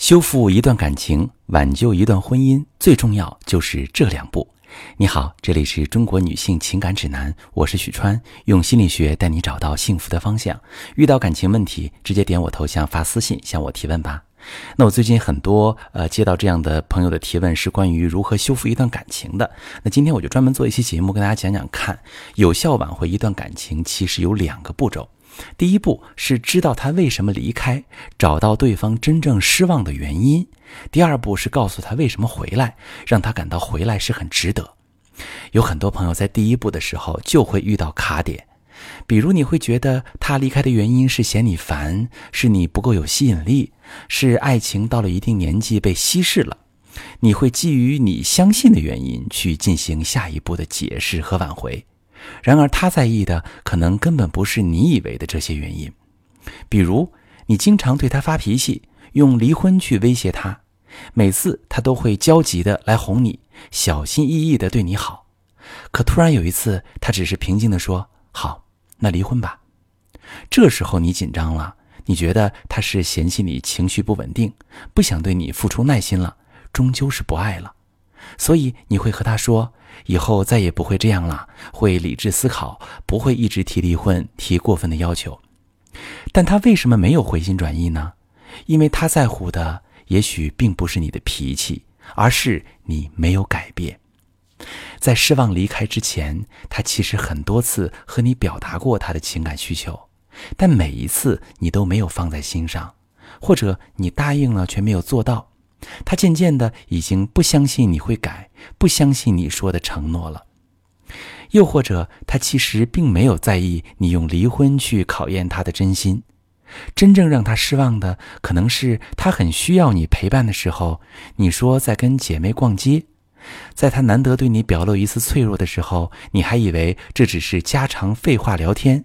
修复一段感情，挽救一段婚姻，最重要就是这两步。你好，这里是中国女性情感指南，我是许川，用心理学带你找到幸福的方向。遇到感情问题，直接点我头像发私信向我提问吧。那我最近很多呃接到这样的朋友的提问，是关于如何修复一段感情的。那今天我就专门做一期节目，跟大家讲讲看，有效挽回一段感情，其实有两个步骤。第一步是知道他为什么离开，找到对方真正失望的原因；第二步是告诉他为什么回来，让他感到回来是很值得。有很多朋友在第一步的时候就会遇到卡点，比如你会觉得他离开的原因是嫌你烦，是你不够有吸引力，是爱情到了一定年纪被稀释了。你会基于你相信的原因去进行下一步的解释和挽回。然而，他在意的可能根本不是你以为的这些原因，比如你经常对他发脾气，用离婚去威胁他，每次他都会焦急的来哄你，小心翼翼的对你好，可突然有一次，他只是平静的说：“好，那离婚吧。”这时候你紧张了，你觉得他是嫌弃你情绪不稳定，不想对你付出耐心了，终究是不爱了。所以你会和他说，以后再也不会这样了，会理智思考，不会一直提离婚、提过分的要求。但他为什么没有回心转意呢？因为他在乎的也许并不是你的脾气，而是你没有改变。在失望离开之前，他其实很多次和你表达过他的情感需求，但每一次你都没有放在心上，或者你答应了却没有做到。他渐渐的已经不相信你会改，不相信你说的承诺了。又或者，他其实并没有在意你用离婚去考验他的真心。真正让他失望的，可能是他很需要你陪伴的时候，你说在跟姐妹逛街；在他难得对你表露一次脆弱的时候，你还以为这只是家常废话聊天。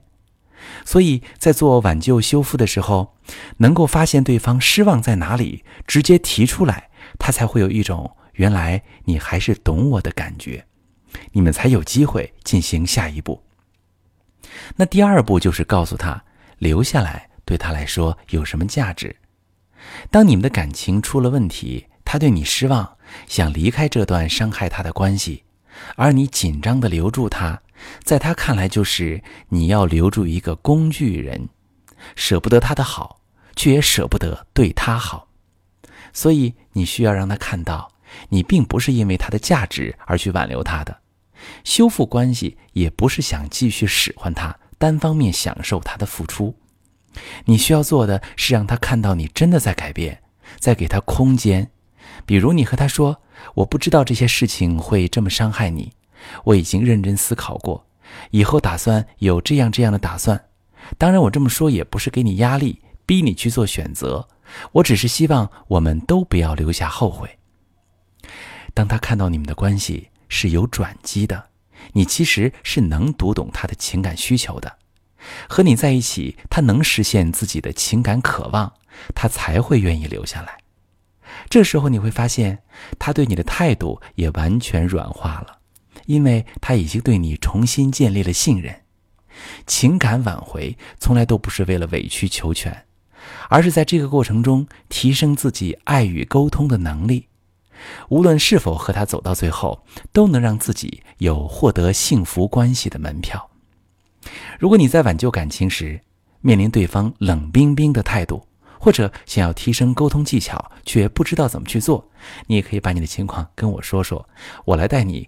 所以在做挽救修复的时候，能够发现对方失望在哪里，直接提出来，他才会有一种原来你还是懂我的感觉，你们才有机会进行下一步。那第二步就是告诉他，留下来对他来说有什么价值。当你们的感情出了问题，他对你失望，想离开这段伤害他的关系，而你紧张的留住他。在他看来，就是你要留住一个工具人，舍不得他的好，却也舍不得对他好，所以你需要让他看到，你并不是因为他的价值而去挽留他的，修复关系也不是想继续使唤他，单方面享受他的付出。你需要做的是让他看到你真的在改变，在给他空间。比如你和他说：“我不知道这些事情会这么伤害你。”我已经认真思考过，以后打算有这样这样的打算。当然，我这么说也不是给你压力，逼你去做选择。我只是希望我们都不要留下后悔。当他看到你们的关系是有转机的，你其实是能读懂他的情感需求的。和你在一起，他能实现自己的情感渴望，他才会愿意留下来。这时候你会发现，他对你的态度也完全软化了。因为他已经对你重新建立了信任，情感挽回从来都不是为了委曲求全，而是在这个过程中提升自己爱与沟通的能力。无论是否和他走到最后，都能让自己有获得幸福关系的门票。如果你在挽救感情时面临对方冷冰冰的态度，或者想要提升沟通技巧却不知道怎么去做，你也可以把你的情况跟我说说，我来带你